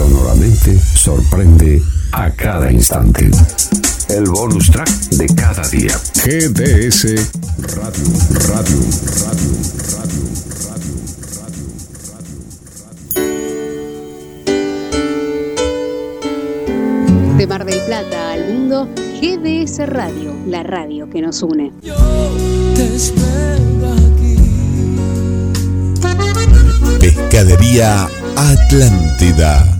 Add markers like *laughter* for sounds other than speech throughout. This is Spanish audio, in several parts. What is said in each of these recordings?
Sonoramente sorprende a cada instante. El bonus track de cada día. GDS Radio, Radio, Radio, Radio, Radio, Radio. De Mar del Plata al mundo, GDS Radio, la radio que nos une. Yo te espero aquí. Pescadería Atlántida.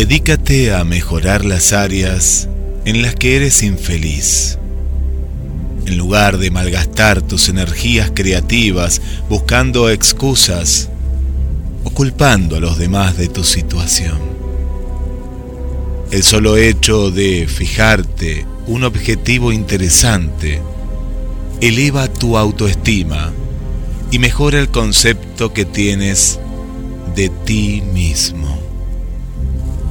Dedícate a mejorar las áreas en las que eres infeliz. En lugar de malgastar tus energías creativas buscando excusas o culpando a los demás de tu situación. El solo hecho de fijarte un objetivo interesante eleva tu autoestima y mejora el concepto que tienes de ti mismo.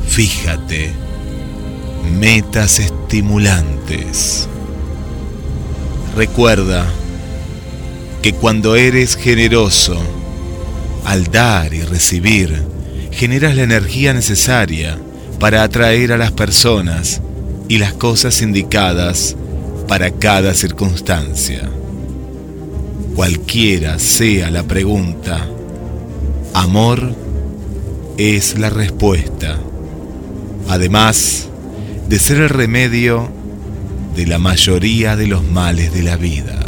Fíjate, metas estimulantes. Recuerda que cuando eres generoso, al dar y recibir, generas la energía necesaria para atraer a las personas y las cosas indicadas para cada circunstancia. Cualquiera sea la pregunta, amor es la respuesta además de ser el remedio de la mayoría de los males de la vida.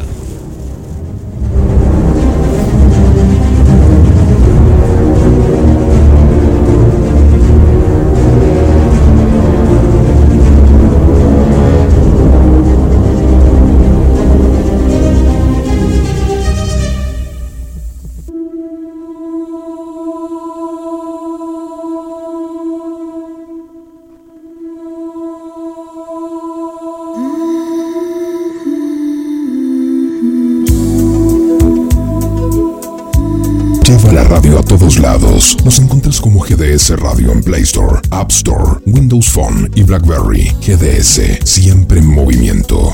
Lados. Nos encuentras como GDS Radio en Play Store, App Store, Windows Phone y BlackBerry. GDS, siempre en movimiento.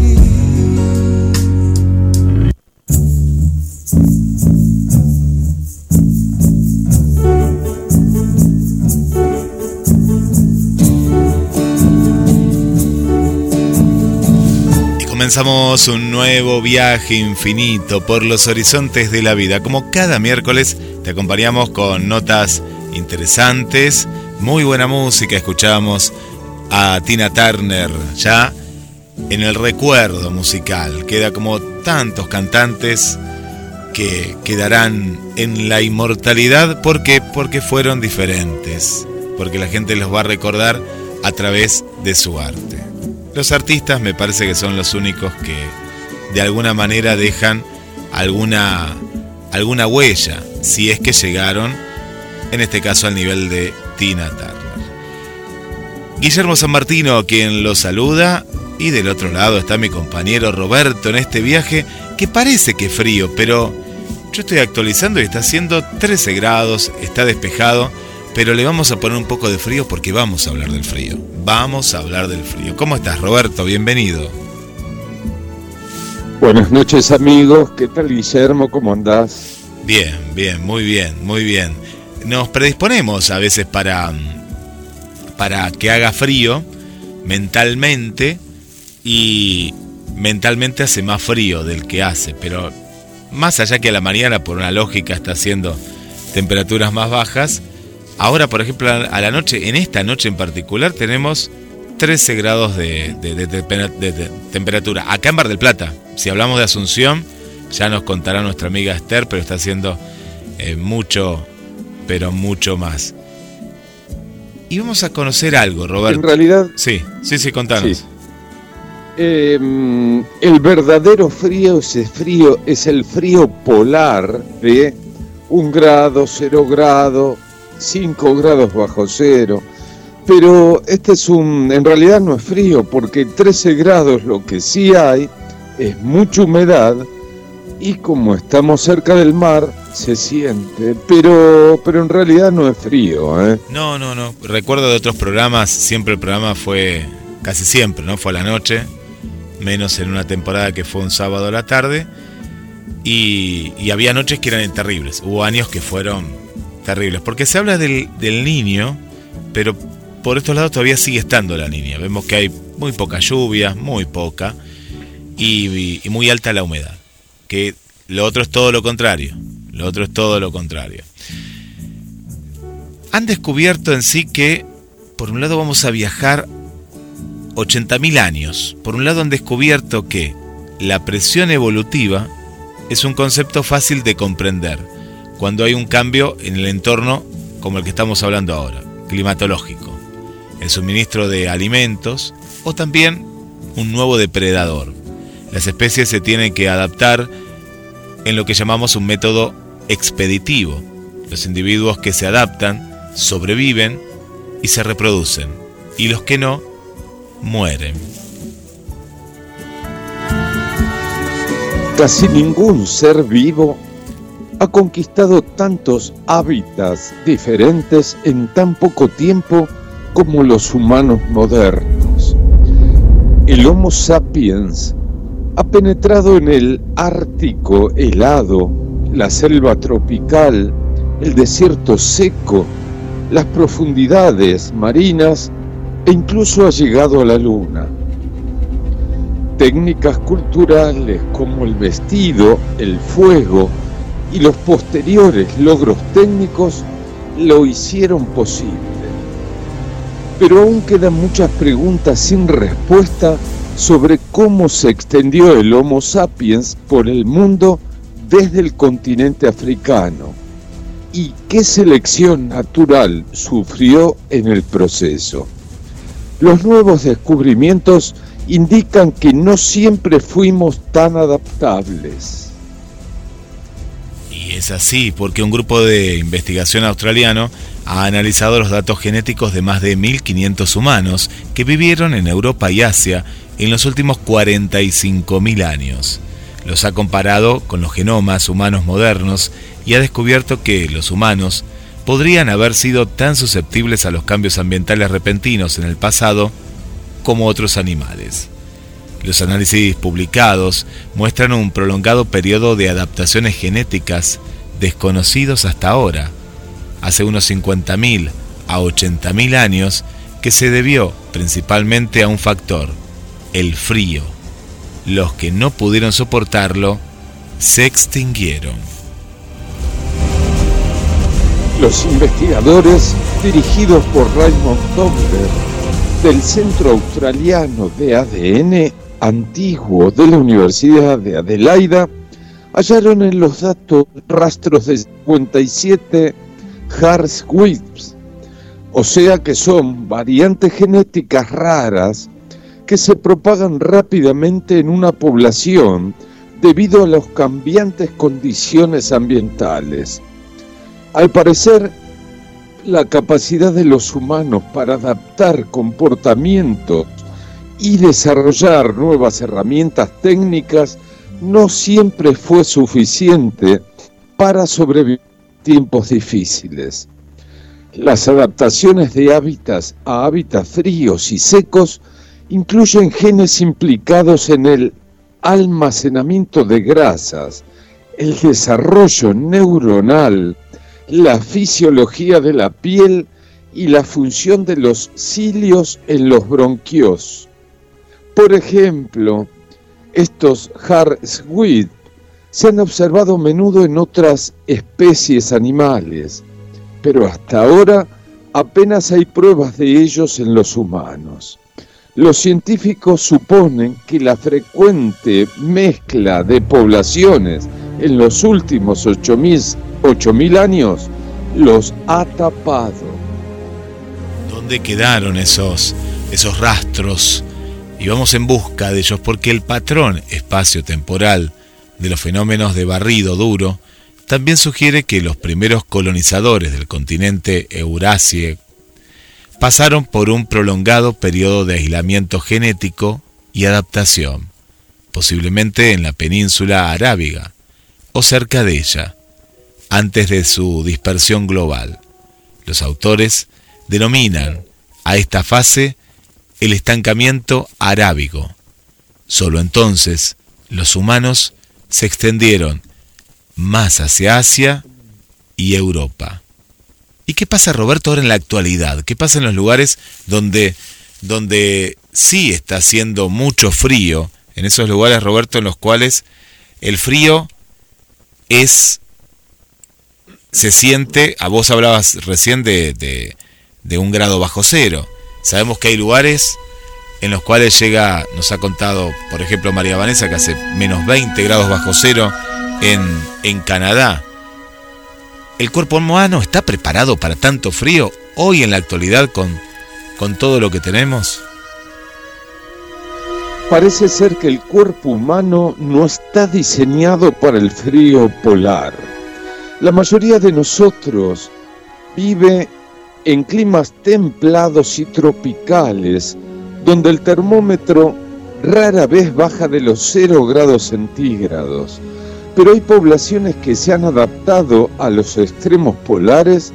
comenzamos un nuevo viaje infinito por los horizontes de la vida. Como cada miércoles te acompañamos con notas interesantes, muy buena música, escuchamos a Tina Turner ya en el recuerdo musical. Queda como tantos cantantes que quedarán en la inmortalidad porque porque fueron diferentes, porque la gente los va a recordar a través de su arte. Los artistas me parece que son los únicos que de alguna manera dejan alguna alguna huella, si es que llegaron en este caso al nivel de Tina Turner. Guillermo San Martino, quien lo saluda, y del otro lado está mi compañero Roberto en este viaje que parece que frío, pero yo estoy actualizando y está haciendo 13 grados, está despejado, pero le vamos a poner un poco de frío porque vamos a hablar del frío. Vamos a hablar del frío. ¿Cómo estás, Roberto? Bienvenido. Buenas noches, amigos. ¿Qué tal, Guillermo? ¿Cómo andás? Bien, bien, muy bien, muy bien nos predisponemos a veces para, para que haga frío mentalmente y mentalmente hace más frío del que hace, pero más allá que a la mañana por una lógica está haciendo temperaturas más bajas, ahora por ejemplo a la noche, en esta noche en particular tenemos 13 grados de, temperatura. Acá en Bar del Plata, si hablamos de Asunción, ya nos contará nuestra amiga Esther, pero está haciendo eh, mucho, pero mucho más. Y vamos a conocer algo, Roberto. En realidad. Sí, sí, sí, contanos. Em, el verdadero frío ese frío, es el frío polar de un grado, cero grado, cinco grados bajo cero. Pero este es un, en realidad no es frío, porque 13 grados lo que sí hay es mucha humedad y como estamos cerca del mar se siente, pero pero en realidad no es frío, ¿eh? No, no, no. Recuerdo de otros programas, siempre el programa fue casi siempre, ¿no? Fue a la noche, menos en una temporada que fue un sábado a la tarde y, había noches que eran terribles. Hubo años que fueron terribles, porque se habla del, niño, pero por estos lados todavía sigue estando la niña. Vemos que hay muy poca lluvia, muy poca, y, y, muy alta la humedad. Que lo otro es todo lo contrario. Lo otro es todo lo contrario. Han descubierto en sí que, por un lado, vamos a viajar 80.000 años. Por un lado, han descubierto que la presión evolutiva es un concepto fácil de comprender cuando hay un cambio en el entorno como el que estamos hablando ahora, climatológico, el suministro de alimentos o también un nuevo depredador. Las especies se tienen que adaptar en lo que llamamos un método expeditivo. Los individuos que se adaptan sobreviven y se reproducen, y los que no mueren. Casi ningún ser vivo ha conquistado tantos hábitats diferentes en tan poco tiempo como los humanos modernos. El Homo sapiens ha penetrado en el Ártico helado, la selva tropical, el desierto seco, las profundidades marinas e incluso ha llegado a la luna técnicas culturales como el vestido, el fuego y los posteriores logros técnicos lo hicieron posible. Pero aún quedan muchas preguntas sin respuesta sobre cómo se extendió el Homo sapiens por el mundo desde el continente africano y qué selección natural sufrió en el proceso. Los nuevos descubrimientos indican que no siempre fuimos tan adaptables. Es así, porque un grupo de investigación australiano ha analizado los datos genéticos de más de 1.500 humanos que vivieron en Europa y Asia en los últimos 45.000 años. Los ha comparado con los genomas humanos modernos y ha descubierto que los humanos podrían haber sido tan susceptibles a los cambios ambientales repentinos en el pasado como otros animales. Los análisis publicados muestran un prolongado periodo de adaptaciones genéticas desconocidos hasta ahora, hace unos 50.000 a 80.000 años, que se debió principalmente a un factor, el frío. Los que no pudieron soportarlo se extinguieron. Los investigadores, dirigidos por Raymond Tomber, del Centro Australiano de ADN antiguo de la Universidad de Adelaida, hallaron en los datos rastros de 57 Harswips, o sea que son variantes genéticas raras que se propagan rápidamente en una población debido a las cambiantes condiciones ambientales. Al parecer, la capacidad de los humanos para adaptar comportamientos y desarrollar nuevas herramientas técnicas no siempre fue suficiente para sobrevivir tiempos difíciles. Las adaptaciones de hábitats a hábitats fríos y secos incluyen genes implicados en el almacenamiento de grasas, el desarrollo neuronal, la fisiología de la piel y la función de los cilios en los bronquios. Por ejemplo, estos Harswit se han observado a menudo en otras especies animales, pero hasta ahora apenas hay pruebas de ellos en los humanos. Los científicos suponen que la frecuente mezcla de poblaciones en los últimos 8.000 años los ha tapado. ¿Dónde quedaron esos, esos rastros? Y vamos en busca de ellos porque el patrón espacio-temporal de los fenómenos de barrido duro también sugiere que los primeros colonizadores del continente Eurasie pasaron por un prolongado periodo de aislamiento genético y adaptación. posiblemente en la península arábiga o cerca de ella, antes de su dispersión global. Los autores denominan a esta fase el estancamiento arábigo. Solo entonces los humanos se extendieron más hacia Asia y Europa. ¿Y qué pasa, Roberto, ahora en la actualidad? ¿Qué pasa en los lugares donde, donde sí está haciendo mucho frío? En esos lugares, Roberto, en los cuales el frío es se siente, a vos hablabas recién de, de, de, un grado bajo cero. Sabemos que hay lugares en los cuales llega, nos ha contado, por ejemplo, María Vanessa, que hace menos 20 grados bajo cero en, en Canadá. ¿El cuerpo humano está preparado para tanto frío hoy en la actualidad con, con todo lo que tenemos? Parece ser que el cuerpo humano no está diseñado para el frío polar. La mayoría de nosotros vive en climas templados y tropicales, donde el termómetro rara vez baja de los 0 grados centígrados. Pero hay poblaciones que se han adaptado a los extremos polares,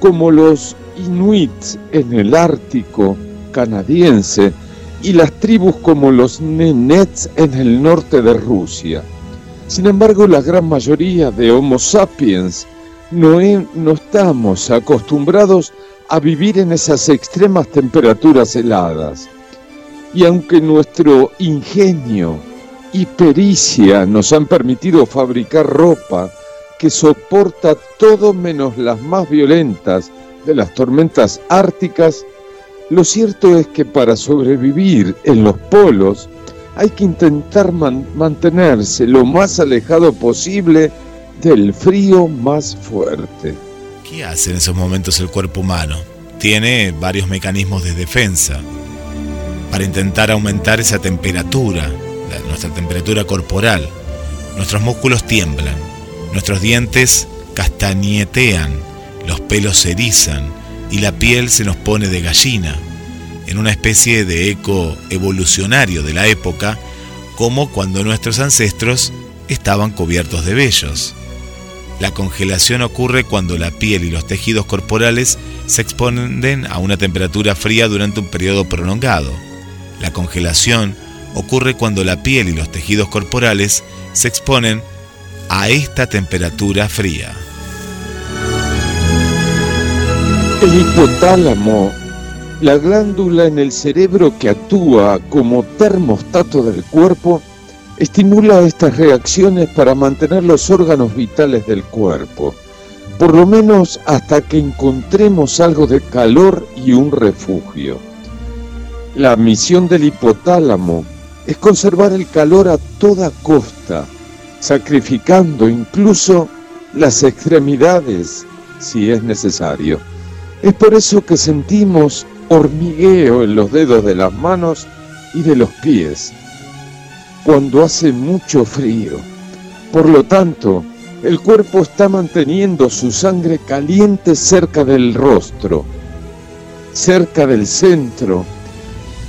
como los inuits en el Ártico canadiense y las tribus como los nenets en el norte de Rusia. Sin embargo, la gran mayoría de Homo sapiens no, no estamos acostumbrados a vivir en esas extremas temperaturas heladas. Y aunque nuestro ingenio y pericia nos han permitido fabricar ropa que soporta todo menos las más violentas de las tormentas árticas, lo cierto es que para sobrevivir en los polos hay que intentar mantenerse lo más alejado posible del frío más fuerte. ¿Qué hace en esos momentos el cuerpo humano? Tiene varios mecanismos de defensa para intentar aumentar esa temperatura, nuestra temperatura corporal. Nuestros músculos tiemblan, nuestros dientes castañetean, los pelos se erizan y la piel se nos pone de gallina en una especie de eco evolucionario de la época, como cuando nuestros ancestros estaban cubiertos de vellos. La congelación ocurre cuando la piel y los tejidos corporales se exponen a una temperatura fría durante un periodo prolongado. La congelación ocurre cuando la piel y los tejidos corporales se exponen a esta temperatura fría. El hipotálamo la glándula en el cerebro que actúa como termostato del cuerpo estimula estas reacciones para mantener los órganos vitales del cuerpo, por lo menos hasta que encontremos algo de calor y un refugio. La misión del hipotálamo es conservar el calor a toda costa, sacrificando incluso las extremidades si es necesario. Es por eso que sentimos hormigueo en los dedos de las manos y de los pies cuando hace mucho frío. Por lo tanto, el cuerpo está manteniendo su sangre caliente cerca del rostro, cerca del centro,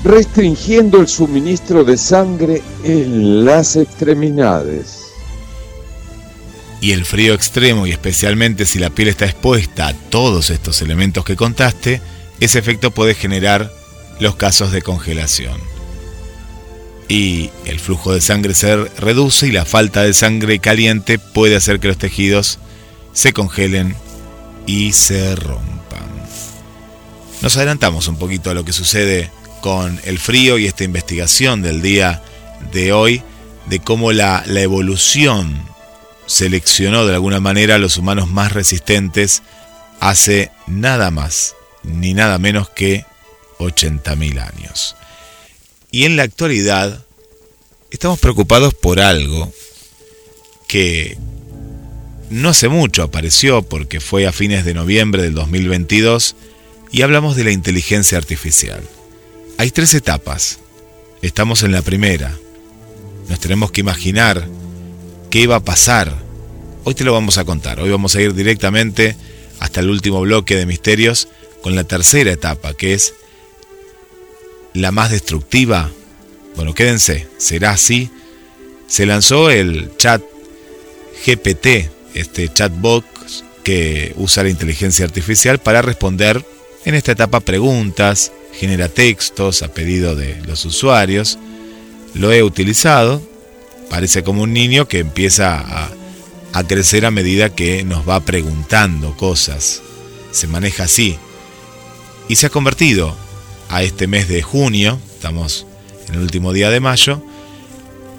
restringiendo el suministro de sangre en las extremidades. Y el frío extremo, y especialmente si la piel está expuesta a todos estos elementos que contaste, ese efecto puede generar los casos de congelación. Y el flujo de sangre se reduce y la falta de sangre caliente puede hacer que los tejidos se congelen y se rompan. Nos adelantamos un poquito a lo que sucede con el frío y esta investigación del día de hoy de cómo la, evolución seleccionó de alguna manera a los humanos más resistentes hace nada más ni nada menos que 80.000 años. Y en la actualidad estamos preocupados por algo que no hace mucho apareció porque fue a fines de noviembre del 2022 y hablamos de la inteligencia artificial. Hay tres etapas. Estamos en la primera. Nos tenemos que imaginar qué iba a pasar. Hoy te lo vamos a contar. Hoy vamos a ir directamente hasta el último bloque de misterios con la tercera etapa, que es la más destructiva. Bueno, quédense, será así. se lanzó el chat GPT, este chatbot que usa la inteligencia artificial para responder en esta etapa preguntas, genera textos a pedido de los usuarios. Lo he utilizado, parece como un niño que empieza a, a crecer a medida que nos va preguntando cosas. Se maneja así. Y se ha convertido a este mes de junio, estamos en el último día de mayo,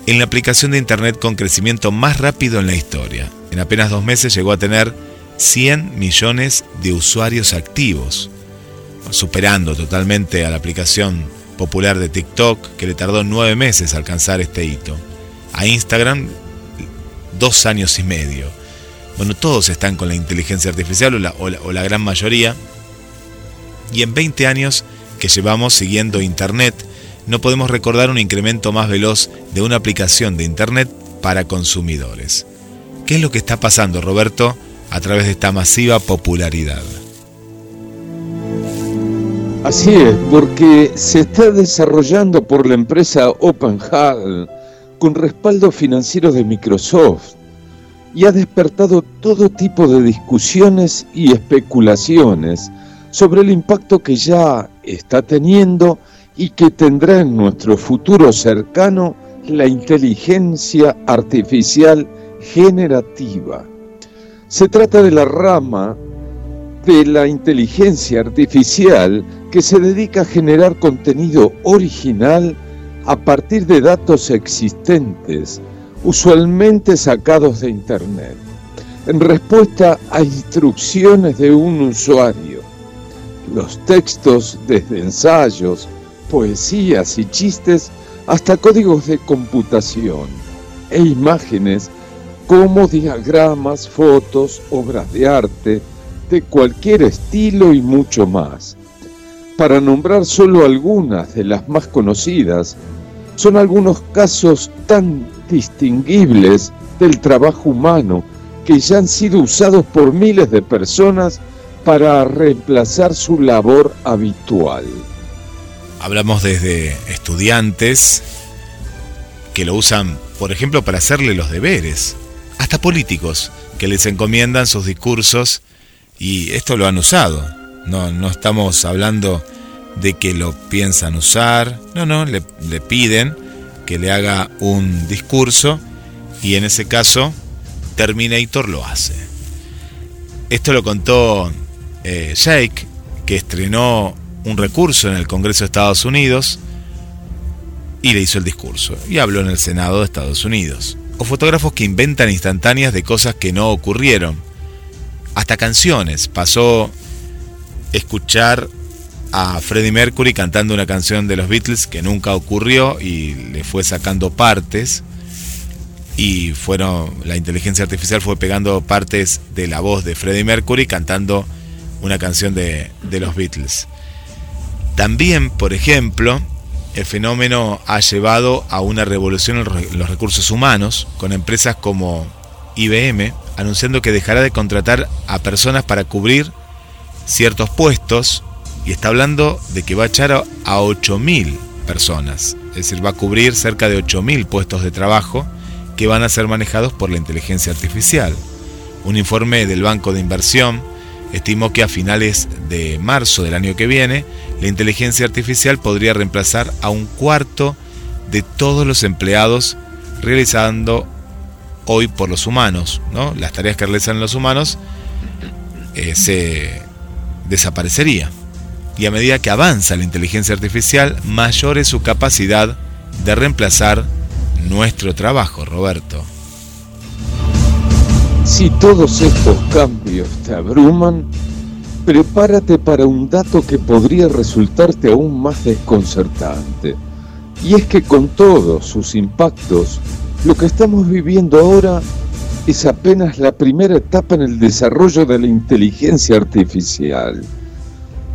en la aplicación de Internet con crecimiento más rápido en la historia. En apenas dos meses llegó a tener 100 millones de usuarios activos, superando totalmente a la aplicación popular de TikTok, que le tardó nueve meses alcanzar este hito. A Instagram, dos años y medio. Bueno, todos están con la inteligencia artificial, o la, o la gran mayoría. Y en 20 años que llevamos siguiendo Internet, no podemos recordar un incremento más veloz de una aplicación de Internet para consumidores. ¿Qué es lo que está pasando, Roberto, a través de esta masiva popularidad? Así es, porque se está desarrollando por la empresa OpenHall con respaldo financiero de Microsoft y ha despertado todo tipo de discusiones y especulaciones sobre el impacto que ya está teniendo y que tendrá en nuestro futuro cercano la inteligencia artificial generativa. Se trata de la rama de la inteligencia artificial que se dedica a generar contenido original a partir de datos existentes, usualmente sacados de Internet, en respuesta a instrucciones de un usuario. Los textos desde ensayos, poesías y chistes hasta códigos de computación e imágenes como diagramas, fotos, obras de arte, de cualquier estilo y mucho más. Para nombrar solo algunas de las más conocidas, son algunos casos tan distinguibles del trabajo humano que ya han sido usados por miles de personas para reemplazar su labor habitual. Hablamos desde estudiantes que lo usan, por ejemplo, para hacerle los deberes, hasta políticos que les encomiendan sus discursos y esto lo han usado. No, no estamos hablando de que lo piensan usar, no, no, le, piden que le haga un discurso y en ese caso Terminator lo hace. Esto lo contó eh, Jake, que estrenó un recurso en el Congreso de Estados Unidos y le hizo el discurso y habló en el Senado de Estados Unidos. O fotógrafos que inventan instantáneas de cosas que no ocurrieron. Hasta canciones. Pasó escuchar a Freddie Mercury cantando una canción de los Beatles que nunca ocurrió y le fue sacando partes y fueron la inteligencia artificial fue pegando partes de la voz de Freddie Mercury cantando una canción de, de los Beatles. También, por ejemplo, el fenómeno ha llevado a una revolución en los recursos humanos, con empresas como IBM anunciando que dejará de contratar a personas para cubrir ciertos puestos y está hablando de que va a echar a 8.000 personas, es decir, va a cubrir cerca de 8.000 puestos de trabajo que van a ser manejados por la inteligencia artificial. Un informe del Banco de Inversión estimó que a finales de marzo del año que viene, la inteligencia artificial podría reemplazar a un cuarto de todos los empleados realizando hoy por los humanos, ¿no? Las tareas que realizan los humanos eh, se desaparecería. Y a medida que avanza la inteligencia artificial, mayor es su capacidad de reemplazar nuestro trabajo, Roberto. Si todos estos cambios te abruman, prepárate para un dato que podría resultarte aún más desconcertante. Y es que con todos sus impactos, lo que estamos viviendo ahora es apenas la primera etapa en el desarrollo de la inteligencia artificial.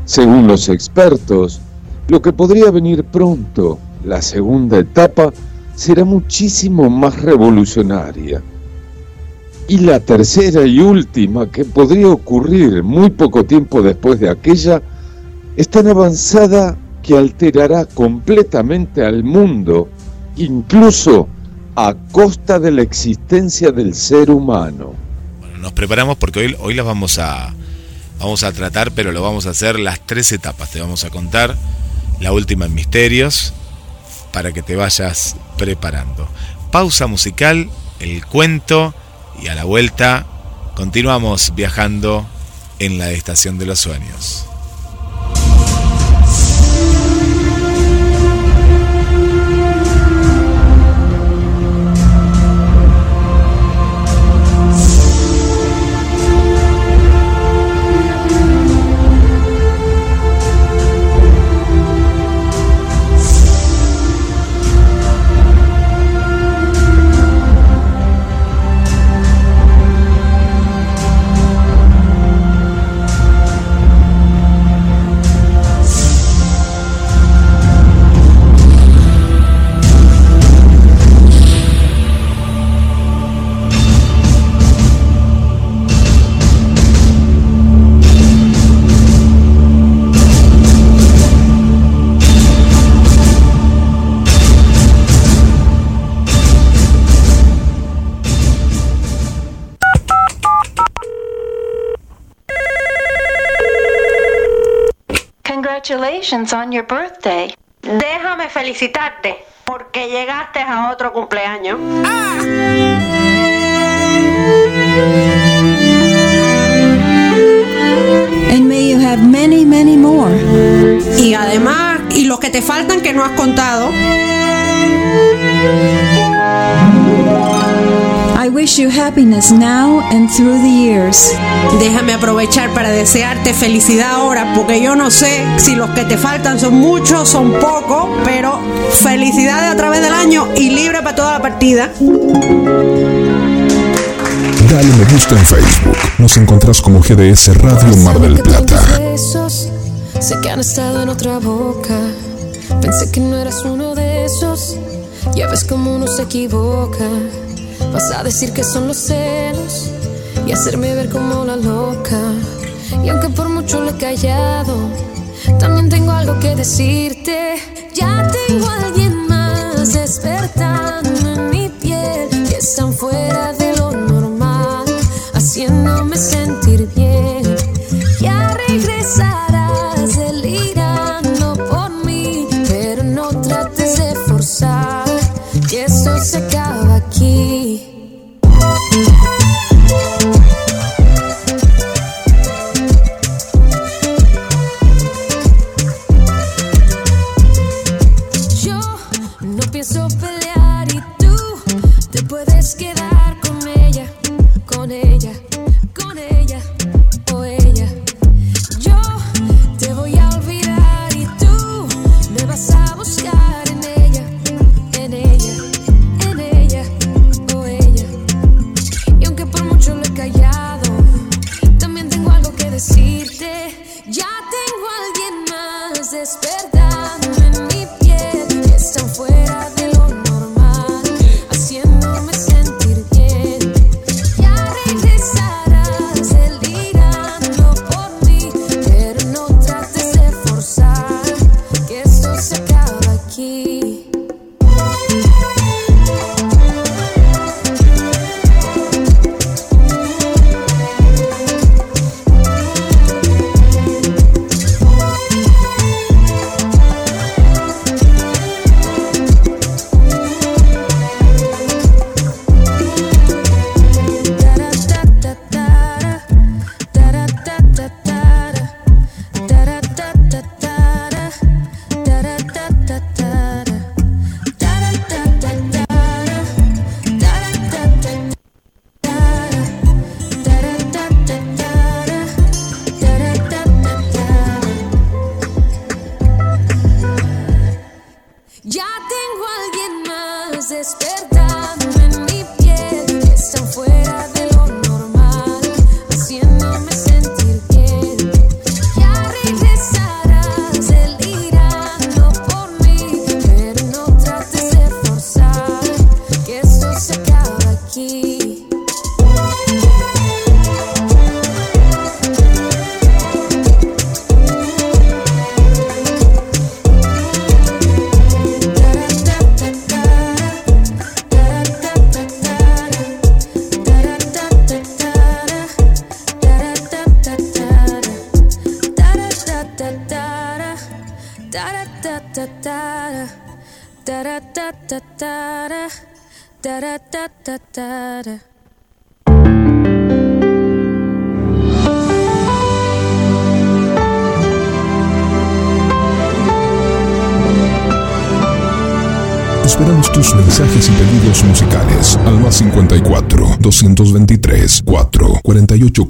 Según los expertos, lo que podría venir pronto, la segunda etapa, será muchísimo más revolucionaria y la tercera y última, que podría ocurrir muy poco tiempo después de aquella, es tan avanzada que alterará completamente al mundo, incluso a costa de la existencia del ser humano. Bueno, nos preparamos porque hoy, hoy las vamos a, vamos a tratar, pero lo vamos a hacer las tres etapas. Te vamos a contar la última en misterios para que te vayas preparando. Pausa musical, el cuento y a la vuelta continuamos viajando en la estación de los sueños. Congratulations on your birthday. Déjame felicitarte porque llegaste a otro cumpleaños. And may you have many, many more. Y además, y los que te faltan que no has contado. I wish you happiness now and through the years. Déjame aprovechar para desearte felicidad ahora, porque yo no sé si los que te faltan son muchos, son pocos, pero felicidades a través del año y libre para toda la partida. Dale me gusta en Facebook. Nos encontrás como GDS Radio Mar del Plata. Sé que han estado en otra boca. Pensé que no eras uno de esos. Ya ves cómo uno se equivoca. Vas a decir que son los celos y hacerme ver como la loca. Y aunque por mucho lo he callado, también tengo algo que decirte. Ya tengo a alguien más despertando en mi piel que están fuera de lo normal, haciéndome sentir bien. Ya regresarás delirando por mí, pero no trates de forzar que esto se acaba aquí.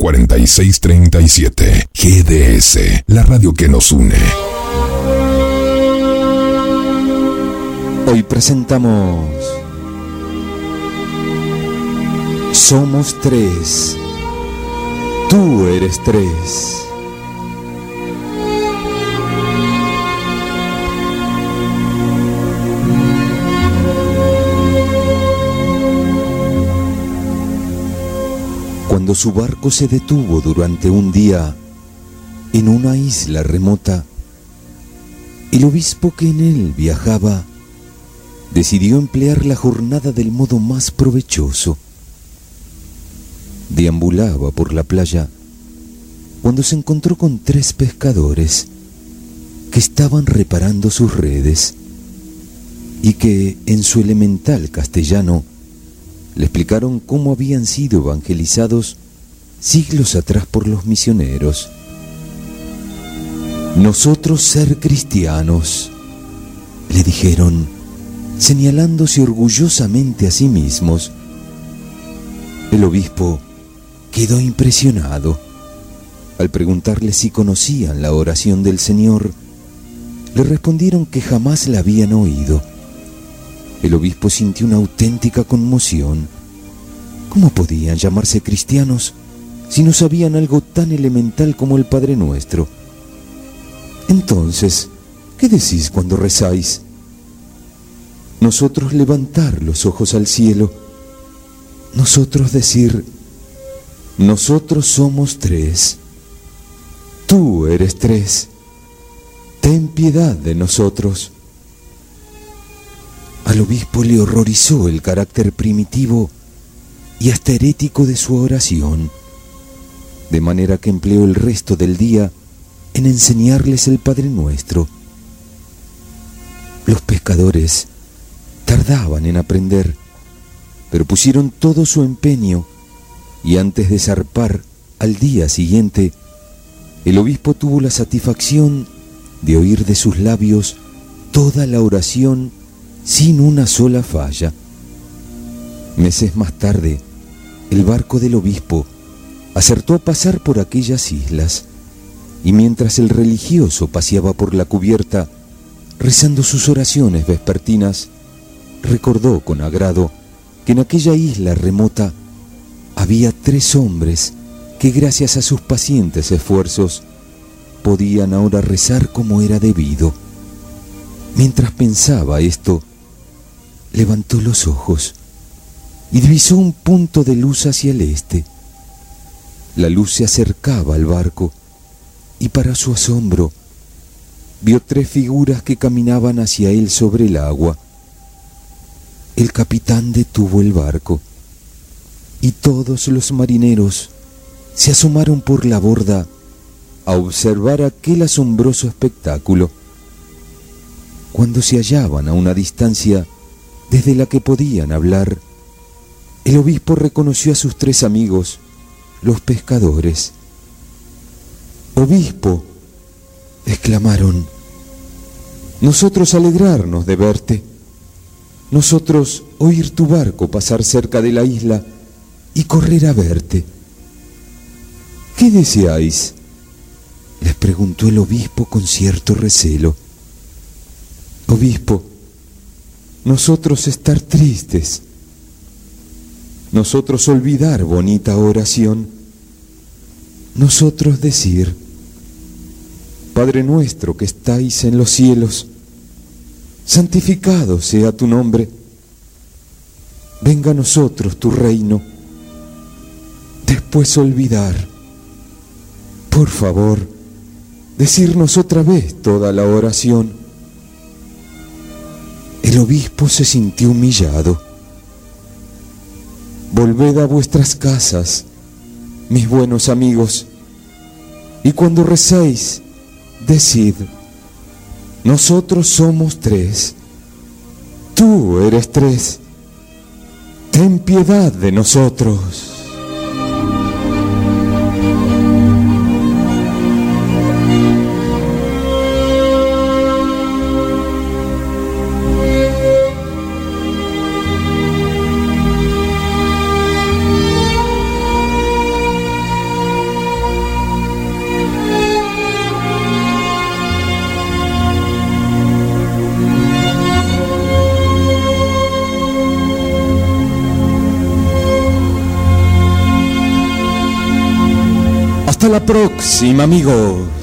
48 46 37. GDS, la radio que nos une. Hoy presentamos Somos tres. Tú eres tres. Cuando su barco se detuvo durante un día en una isla remota, el obispo que en él viajaba decidió emplear la jornada del modo más provechoso. Deambulaba por la playa cuando se encontró con tres pescadores que estaban reparando sus redes y que en su elemental castellano le explicaron cómo habían sido evangelizados siglos atrás por los misioneros. Nosotros ser cristianos, le dijeron, señalándose orgullosamente a sí mismos. El obispo quedó impresionado. Al preguntarle si conocían la oración del Señor, le respondieron que jamás la habían oído el obispo sintió una auténtica conmoción. ¿Cómo podían llamarse cristianos si no sabían algo tan elemental como el Padre Nuestro? Entonces, ¿qué decís cuando rezáis? Nosotros levantar los ojos al cielo, nosotros decir, nosotros somos tres, tú eres tres, ten piedad de nosotros. Al obispo le horrorizó el carácter primitivo y hasta herético de su oración, de manera que empleó el resto del día en enseñarles el Padre Nuestro. Los pescadores tardaban en aprender, pero pusieron todo su empeño y antes de zarpar al día siguiente, el obispo tuvo la satisfacción de oír de sus labios toda la oración sin una sola falla. Meses más tarde, el barco del obispo acertó a pasar por aquellas islas, y mientras el religioso paseaba por la cubierta, rezando sus oraciones vespertinas, recordó con agrado que en aquella isla remota había tres hombres que gracias a sus pacientes esfuerzos podían ahora rezar como era debido. Mientras pensaba esto, levantó los ojos y divisó un punto de luz hacia el este. La luz se acercaba al barco y para su asombro vio tres figuras que caminaban hacia él sobre el agua. El capitán detuvo el barco y todos los marineros se asomaron por la borda a observar aquel asombroso espectáculo. Cuando se hallaban a una distancia desde la que podían hablar, el obispo reconoció a sus tres amigos, los pescadores. Obispo, exclamaron, nosotros alegrarnos de verte, nosotros oír tu barco pasar cerca de la isla y correr a verte. ¿Qué deseáis? les preguntó el obispo con cierto recelo. Obispo, nosotros estar tristes, nosotros olvidar bonita oración, nosotros decir, Padre nuestro que estáis en los cielos, santificado sea tu nombre, venga a nosotros tu reino, después olvidar, por favor, decirnos otra vez toda la oración, el obispo se sintió humillado. Volved a vuestras casas, mis buenos amigos, y cuando recéis, decid, nosotros somos tres. Tú eres tres. Ten piedad de nosotros. Próxima, amigos.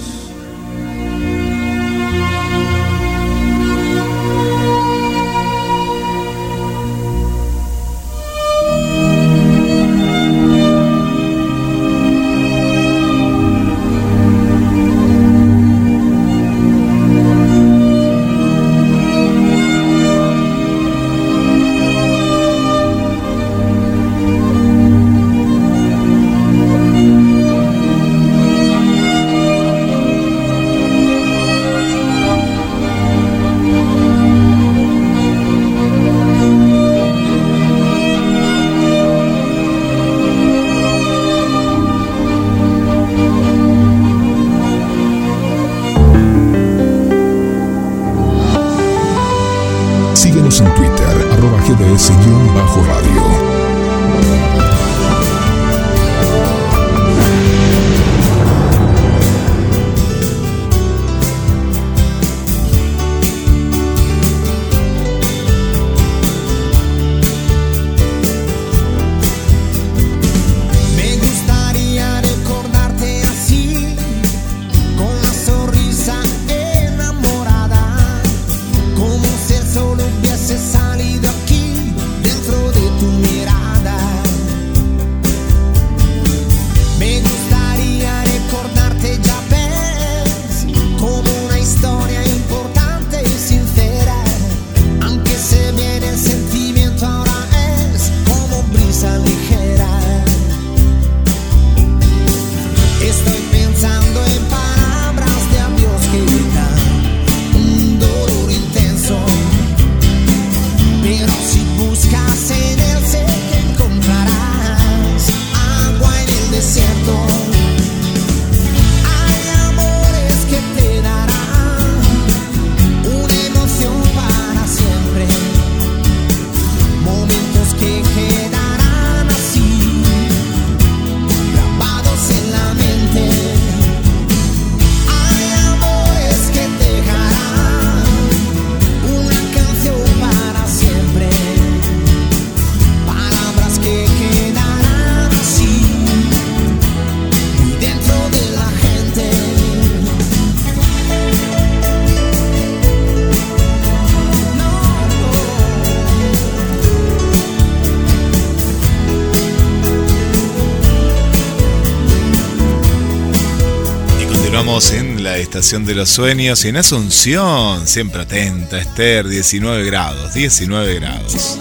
De los Sueños y en Asunción, siempre atenta, Esther, 19 grados, 19 grados.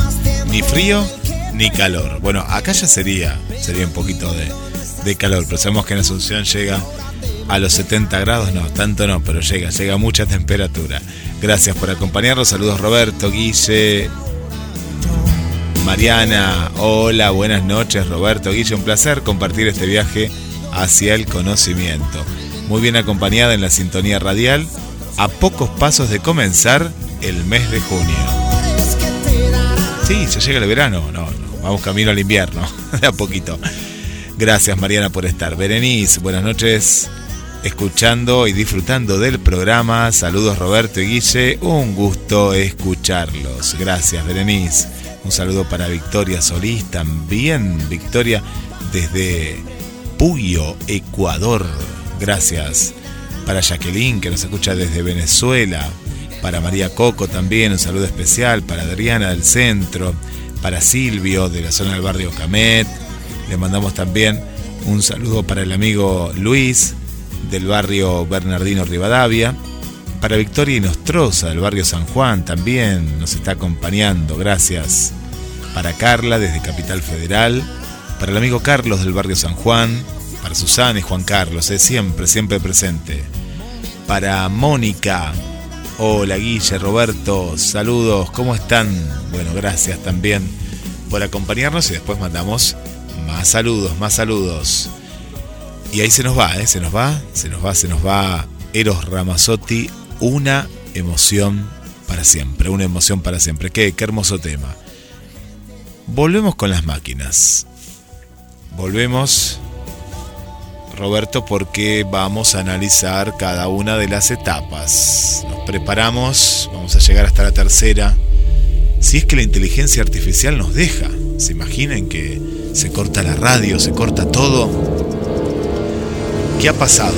Ni frío ni calor. Bueno, acá ya sería, sería un poquito de, de calor, pero sabemos que en Asunción llega a los 70 grados, no, tanto no, pero llega, llega mucha temperatura. Gracias por acompañarnos, saludos Roberto, Guille, Mariana, hola, buenas noches Roberto, Guille, un placer compartir este viaje hacia el conocimiento muy bien acompañada en la sintonía radial, a pocos pasos de comenzar el mes de junio. Sí, ya llega el verano, no, vamos camino al invierno, *laughs* de a poquito. Gracias Mariana por estar. Berenice, buenas noches, escuchando y disfrutando del programa. Saludos Roberto y Guille, un gusto escucharlos. Gracias Berenice. Un saludo para Victoria Solís, también Victoria desde Puyo, Ecuador. Gracias. Para Jacqueline, que nos escucha desde Venezuela. Para María Coco también, un saludo especial. Para Adriana del centro. Para Silvio de la zona del barrio Camet. Le mandamos también un saludo para el amigo Luis del barrio Bernardino Rivadavia. Para Victoria Inostroza del barrio San Juan también nos está acompañando. Gracias. Para Carla desde Capital Federal. Para el amigo Carlos del barrio San Juan para Susana y Juan Carlos, es siempre, siempre presente. Para Mónica Hola Guille, Roberto, saludos, ¿cómo están? Bueno, gracias también por acompañarnos y después mandamos más saludos, más saludos. Y ahí se nos va, ¿eh? se nos va, se nos va, se nos va Eros Ramazzotti, una emoción para siempre, una emoción para siempre. Qué, qué hermoso tema. Volvemos con las máquinas. Volvemos Roberto, porque vamos a analizar cada una de las etapas. Nos preparamos, vamos a llegar hasta la tercera. Si es que la inteligencia artificial nos deja, ¿se imaginan que se corta la radio, se corta todo? ¿Qué ha pasado?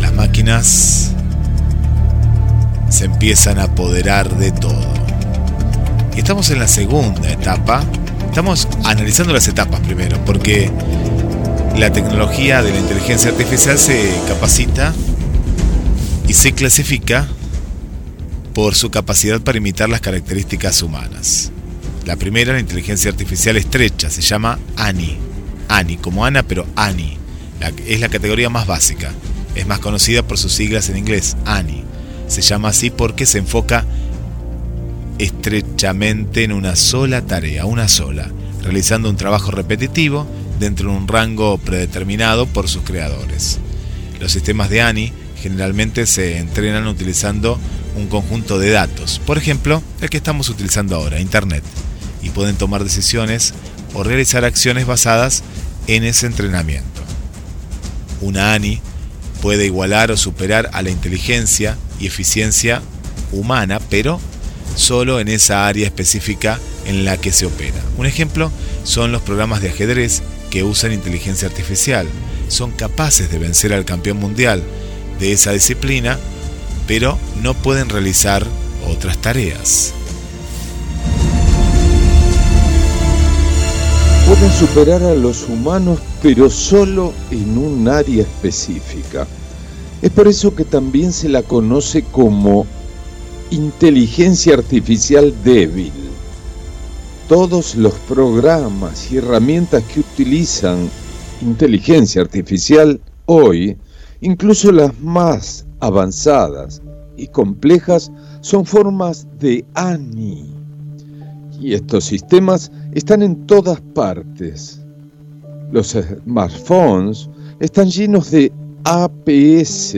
Las máquinas se empiezan a apoderar de todo. Y estamos en la segunda etapa. Estamos analizando las etapas primero, porque la tecnología de la inteligencia artificial se capacita y se clasifica por su capacidad para imitar las características humanas. La primera, la inteligencia artificial estrecha, se llama ANI. ANI, como Ana, pero ANI. es la categoría más básica. Es más conocida por sus siglas en inglés, ANI. Se llama así porque se enfoca estrechamente en una sola tarea, una sola, realizando un trabajo repetitivo dentro de un rango predeterminado por sus creadores. Los sistemas de ANI generalmente se entrenan utilizando un conjunto de datos, por ejemplo, el que estamos utilizando ahora, Internet, y pueden tomar decisiones o realizar acciones basadas en ese entrenamiento. Una ANI puede igualar o superar a la inteligencia y eficiencia humana, pero solo en esa área específica en la que se opera. Un ejemplo son los programas de ajedrez que usan inteligencia artificial. Son capaces de vencer al campeón mundial de esa disciplina, pero no pueden realizar otras tareas. Pueden superar a los humanos, pero solo en un área específica. Es por eso que también se la conoce como inteligencia artificial débil todos los programas y herramientas que utilizan inteligencia artificial hoy, incluso las más avanzadas y complejas, son formas de ANI. Y estos sistemas están en todas partes. Los smartphones están llenos de APS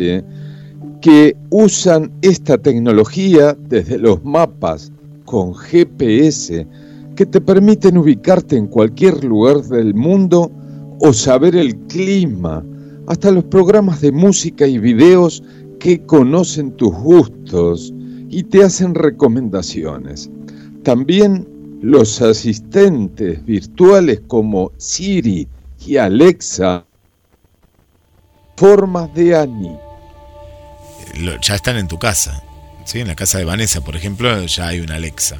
que usan esta tecnología desde los mapas con GPS que te permiten ubicarte en cualquier lugar del mundo o saber el clima, hasta los programas de música y videos que conocen tus gustos y te hacen recomendaciones. También los asistentes virtuales como Siri y Alexa, formas de Ani. Ya están en tu casa. ¿sí? En la casa de Vanessa, por ejemplo, ya hay una Alexa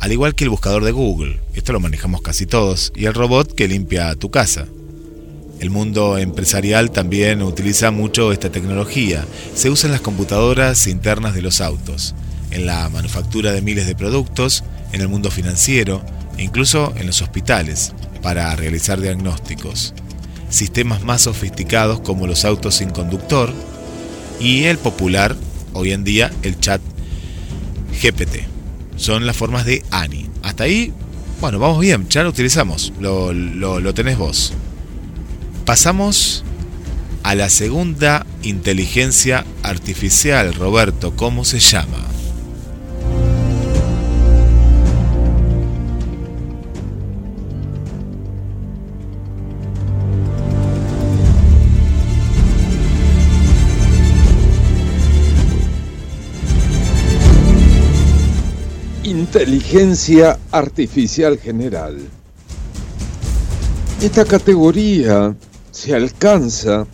al igual que el buscador de Google, esto lo manejamos casi todos, y el robot que limpia tu casa. El mundo empresarial también utiliza mucho esta tecnología. Se usa en las computadoras internas de los autos, en la manufactura de miles de productos, en el mundo financiero e incluso en los hospitales para realizar diagnósticos. Sistemas más sofisticados como los autos sin conductor y el popular, hoy en día, el chat GPT son las formas de ANI. Hasta ahí, bueno, vamos bien, ya lo utilizamos, lo, lo, tenés vos. Pasamos a la segunda inteligencia artificial, Roberto, ¿cómo se llama? Inteligencia Artificial General. Esta categoría se alcanza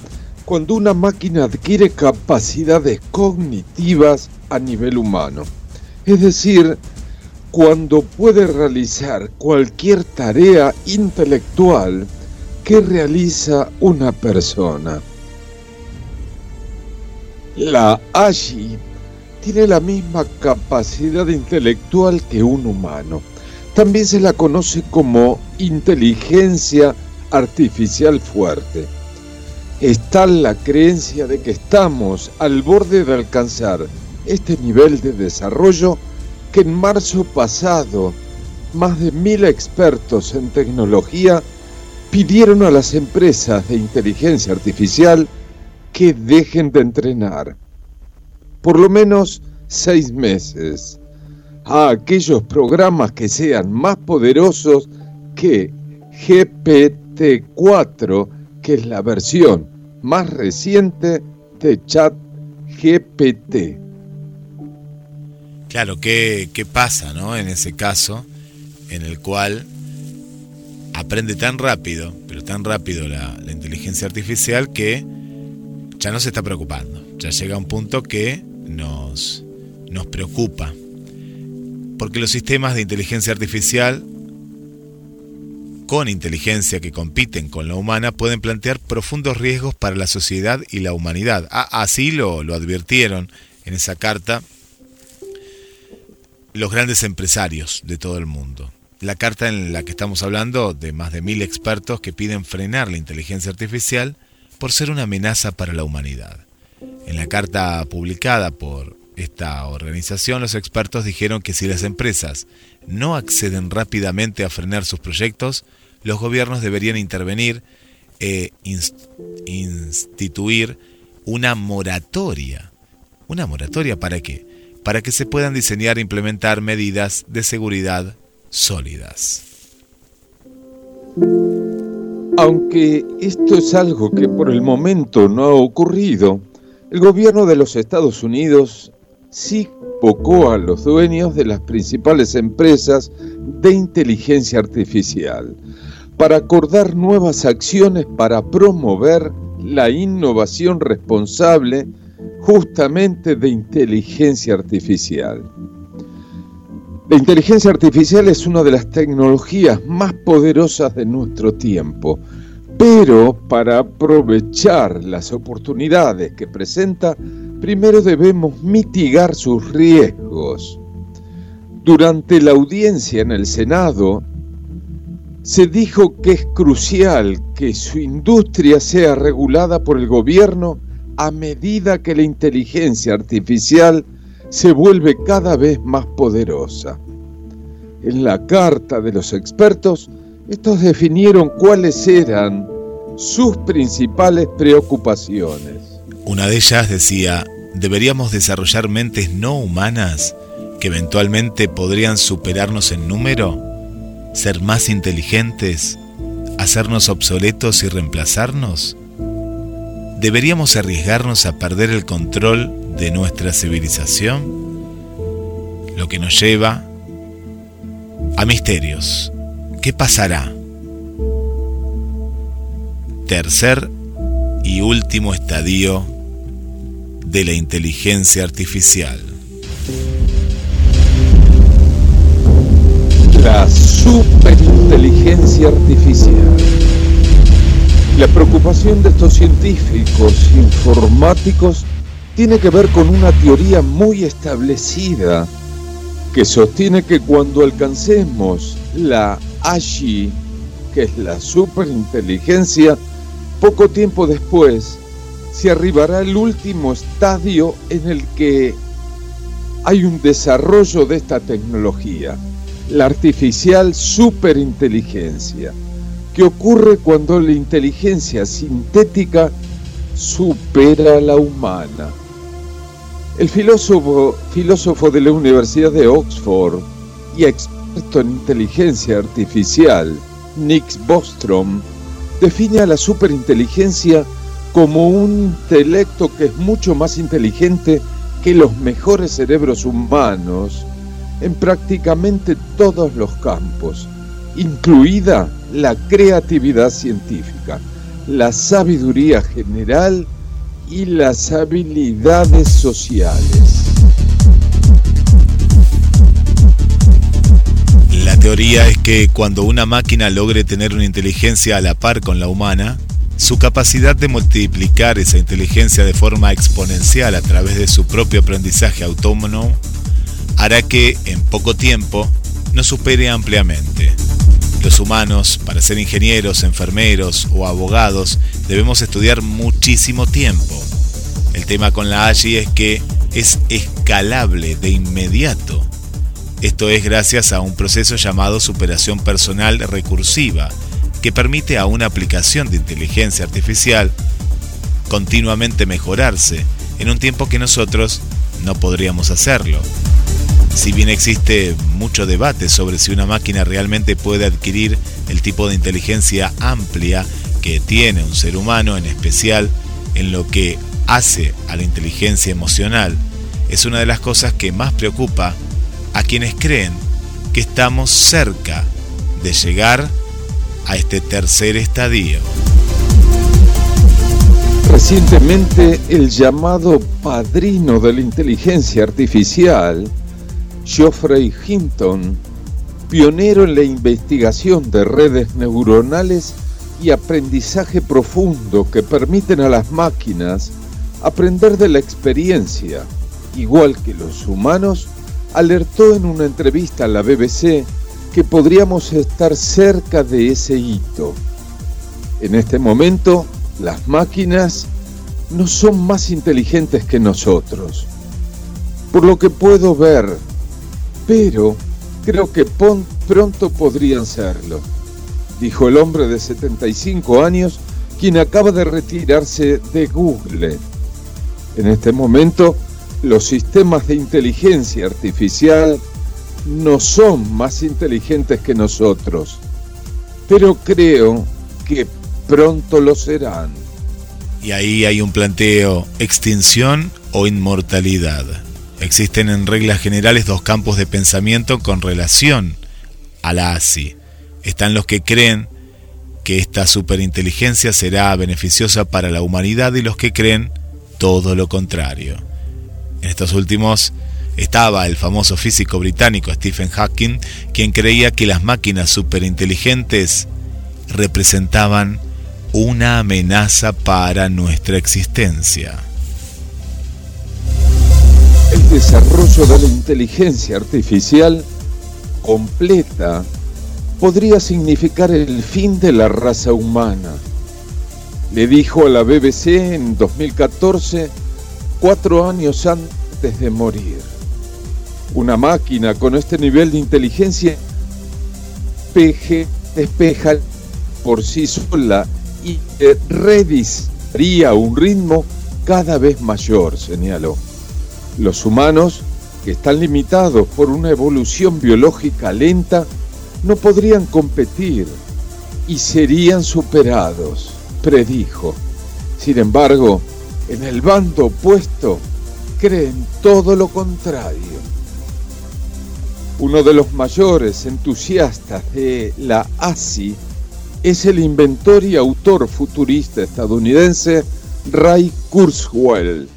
cuando una máquina adquiere capacidades cognitivas a nivel humano, es decir, cuando puede realizar cualquier tarea intelectual que realiza una persona. La AGI tiene la misma capacidad intelectual que un humano. También se la conoce como inteligencia artificial fuerte. Está la creencia de que estamos al borde de alcanzar este nivel de desarrollo que en marzo pasado más de mil expertos en tecnología pidieron a las empresas de inteligencia artificial que dejen de entrenar por lo menos seis meses a aquellos programas que sean más poderosos que GPT-4, que es la versión más reciente de Chat GPT. Claro, ¿qué, qué pasa ¿no? en ese caso en el cual aprende tan rápido, pero tan rápido la, la inteligencia artificial que ya no se está preocupando. Ya llega un punto que nos, nos preocupa. Porque los sistemas de inteligencia artificial con inteligencia que compiten con la humana pueden plantear profundos riesgos para la sociedad y la humanidad. Ah, así lo, lo advirtieron en esa carta los grandes empresarios de todo el mundo. La carta en la que estamos hablando de más de mil expertos que piden frenar la inteligencia artificial por ser una amenaza para la humanidad. En la carta publicada por esta organización, los expertos dijeron que si las empresas no acceden rápidamente a frenar sus proyectos, los gobiernos deberían intervenir e instituir una moratoria. ¿Una moratoria para qué? Para que se puedan diseñar e implementar medidas de seguridad sólidas. Aunque esto es algo que por el momento no ha ocurrido, el gobierno de los Estados Unidos sí convocó a los dueños de las principales empresas de inteligencia artificial para acordar nuevas acciones para promover la innovación responsable justamente de inteligencia artificial. La inteligencia artificial es una de las tecnologías más poderosas de nuestro tiempo, pero para aprovechar las oportunidades que presenta, primero debemos mitigar sus riesgos. Durante la audiencia en el Senado, se dijo que es crucial que su industria sea regulada por el gobierno a medida que la inteligencia artificial se vuelve cada vez más poderosa. En la carta de los expertos, estos definieron cuáles eran sus principales preocupaciones. Una de ellas decía, deberíamos desarrollar mentes no humanas que eventualmente podrían superarnos en número, ser más inteligentes, hacernos obsoletos y reemplazarnos. ¿Deberíamos arriesgarnos a perder el control de nuestra civilización? Lo que nos lleva a misterios. ¿Qué pasará? Tercer y último estadio de la inteligencia artificial. La superinteligencia artificial. La preocupación de estos científicos informáticos tiene que ver con una teoría muy establecida que sostiene que cuando alcancemos la AGI, que es la superinteligencia, poco tiempo después se arribará el último estadio en el que hay un desarrollo de esta tecnología, la artificial superinteligencia, que ocurre cuando la inteligencia sintética supera a la humana. El filósofo, filósofo de la Universidad de Oxford y experto en inteligencia artificial, Nick Bostrom, define a la superinteligencia como un intelecto que es mucho más inteligente que los mejores cerebros humanos en prácticamente todos los campos, incluida la creatividad científica, la sabiduría general y las habilidades sociales. La teoría es que cuando una máquina logre tener una inteligencia a la par con la humana, su capacidad de multiplicar esa inteligencia de forma exponencial a través de su propio aprendizaje autónomo hará que en poco tiempo nos supere ampliamente. Los humanos, para ser ingenieros, enfermeros o abogados, debemos estudiar muchísimo tiempo. El tema con la AGI es que es escalable de inmediato. Esto es gracias a un proceso llamado superación personal recursiva, que permite a una aplicación de inteligencia artificial continuamente mejorarse en un tiempo que nosotros no podríamos hacerlo. Si bien existe mucho debate sobre si una máquina realmente puede adquirir el tipo de inteligencia amplia que tiene un ser humano, en especial en lo que hace a la inteligencia emocional, es una de las cosas que más preocupa a quienes creen que estamos cerca de llegar a este tercer estadio. Recientemente el llamado padrino de la inteligencia artificial, Geoffrey Hinton, pionero en la investigación de redes neuronales y aprendizaje profundo que permiten a las máquinas aprender de la experiencia, igual que los humanos, alertó en una entrevista a la BBC que podríamos estar cerca de ese hito. En este momento, las máquinas no son más inteligentes que nosotros, por lo que puedo ver pero creo que pronto podrían serlo, dijo el hombre de 75 años, quien acaba de retirarse de Google. En este momento, los sistemas de inteligencia artificial no son más inteligentes que nosotros, pero creo que pronto lo serán. Y ahí hay un planteo, extinción o inmortalidad. Existen en reglas generales dos campos de pensamiento con relación a la ASI. Están los que creen que esta superinteligencia será beneficiosa para la humanidad y los que creen todo lo contrario. En estos últimos estaba el famoso físico británico Stephen Hawking, quien creía que las máquinas superinteligentes representaban una amenaza para nuestra existencia. El desarrollo de la inteligencia artificial completa podría significar el fin de la raza humana. Le dijo a la BBC en 2014, cuatro años antes de morir. Una máquina con este nivel de inteligencia despeja por sí sola y redisaría un ritmo cada vez mayor, señaló. Los humanos, que están limitados por una evolución biológica lenta, no podrían competir y serían superados, predijo. Sin embargo, en el bando opuesto creen todo lo contrario. Uno de los mayores entusiastas de la ASI es el inventor y autor futurista estadounidense Ray Kurzweil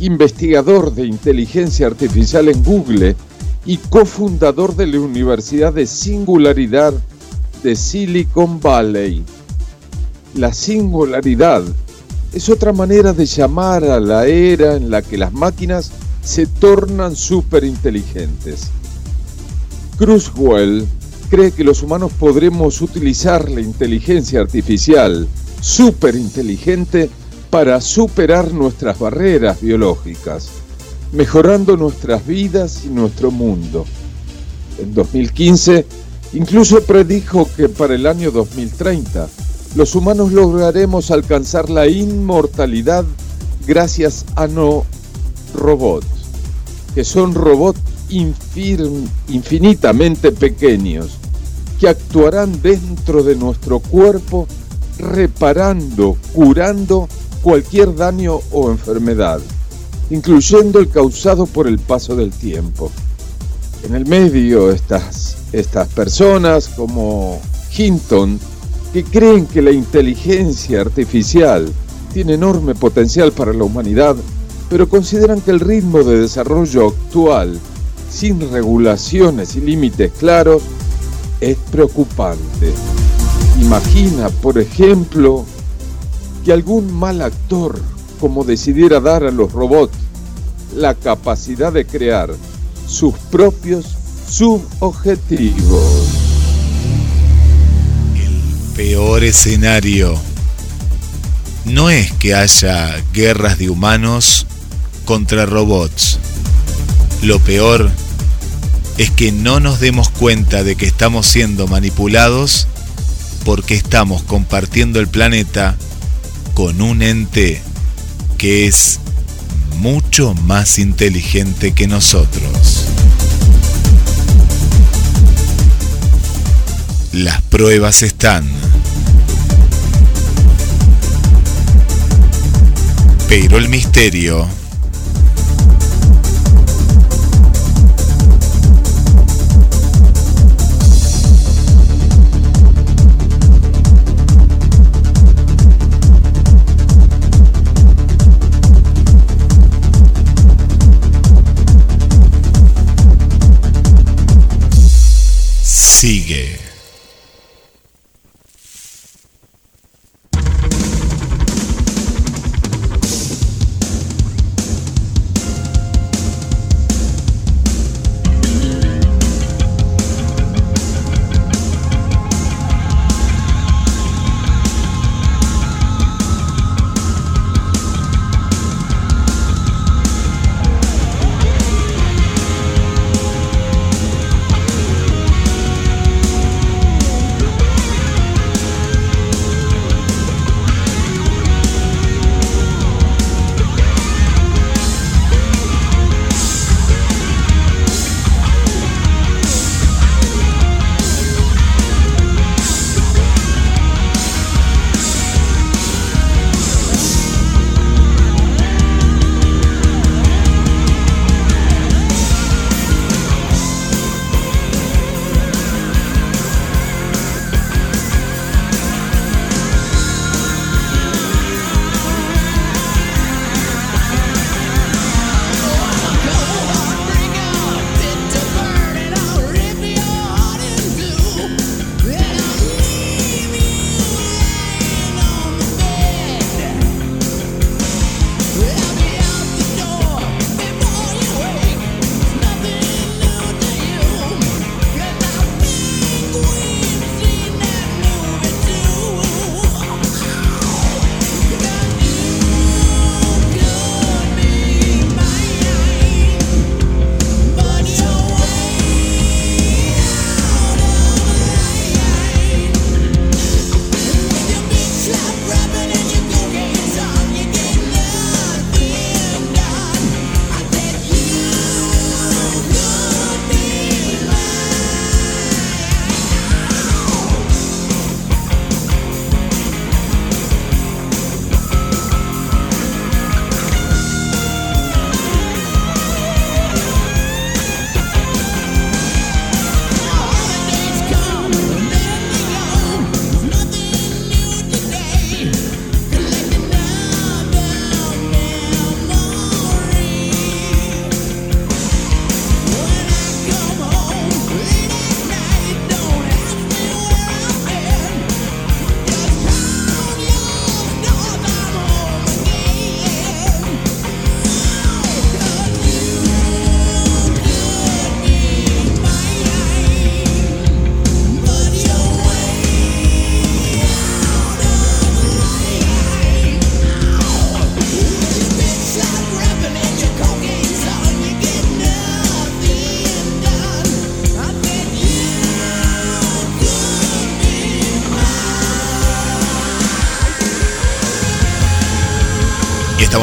investigador de inteligencia artificial en Google y cofundador de la Universidad de Singularidad de Silicon Valley. La singularidad es otra manera de llamar a la era en la que las máquinas se tornan superinteligentes. Cruzwell cree que los humanos podremos utilizar la inteligencia artificial superinteligente para superar nuestras barreras biológicas, mejorando nuestras vidas y nuestro mundo. En 2015, incluso predijo que para el año 2030 los humanos lograremos alcanzar la inmortalidad gracias a no robots, que son robots infinitamente pequeños, que actuarán dentro de nuestro cuerpo reparando, curando cualquier daño o enfermedad, incluyendo el causado por el paso del tiempo. En el medio estas, estas personas como Hinton, que creen que la inteligencia artificial tiene enorme potencial para la humanidad, pero consideran que el ritmo de desarrollo actual, sin regulaciones y límites claros, es preocupante. Imagina, por ejemplo, que algún mal actor, como decidiera dar a los robots la capacidad de crear sus propios subobjetivos. El peor escenario no es que haya guerras de humanos contra robots. Lo peor es que no nos demos cuenta de que estamos siendo manipulados porque estamos compartiendo el planeta con un ente que es mucho más inteligente que nosotros. Las pruebas están. Pero el misterio sigue.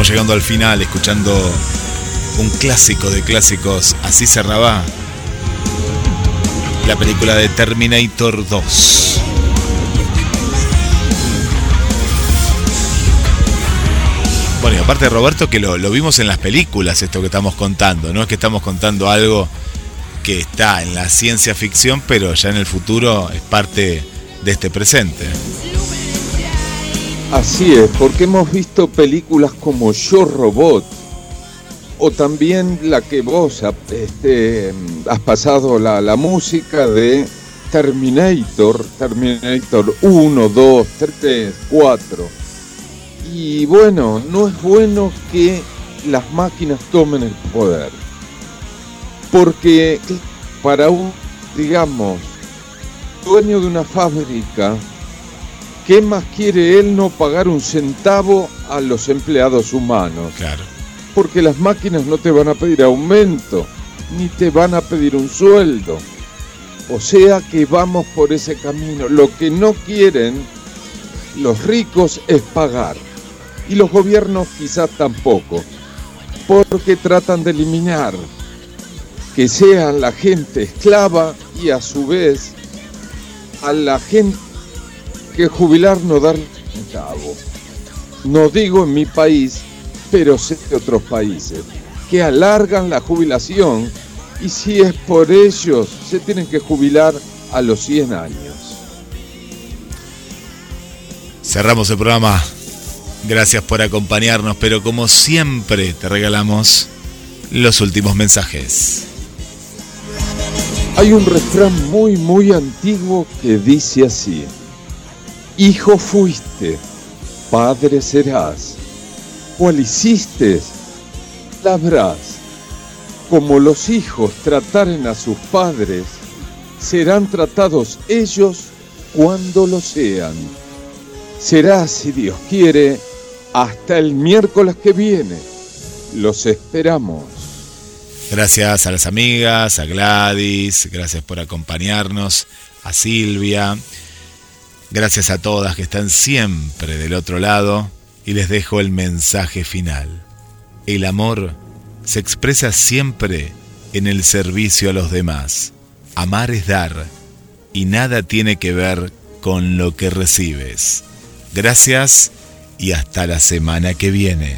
Llegando al final, escuchando un clásico de clásicos, así cerraba la película de Terminator 2. Bueno, y aparte Roberto que lo, lo, vimos en las películas, esto que estamos contando, no es que estamos contando algo que está en la ciencia ficción, pero ya en el futuro es parte de este presente. Así es, porque hemos visto películas como Yo Robot, o también la que vos este, has pasado la, música de Terminator, Terminator 1, 2, 3, 4. Y bueno, no es bueno que las máquinas tomen el poder. Porque para un, digamos, dueño de una fábrica, ¿qué más quiere él no pagar un centavo a los empleados humanos? Claro. Porque las máquinas no te van a pedir aumento, ni te van a pedir un sueldo. O sea que vamos por ese camino. Lo que no quieren los ricos es pagar. Y los gobiernos quizás tampoco. Porque tratan de eliminar que sean la gente esclava y a su vez a la gente que jubilar no dar cabo. No digo en mi país, pero sé de otros países que alargan la jubilación y si es por ellos se tienen que jubilar a los 100 años. Cerramos el programa. Gracias por acompañarnos, pero como siempre te regalamos los últimos mensajes. Hay un refrán muy, muy antiguo que dice así. Hijo fuiste, padre serás. Cual hiciste, labrás. Como los hijos trataren a sus padres, serán tratados ellos cuando lo sean. Será, si Dios quiere, hasta el miércoles que viene. Los esperamos. Gracias a las amigas, a Gladys, gracias por acompañarnos, a Silvia, gracias a todas que están siempre del otro lado y les dejo el mensaje final. El amor se expresa siempre en el servicio a los demás. Amar es dar y nada tiene que ver con lo que recibes. Gracias y hasta la semana que viene.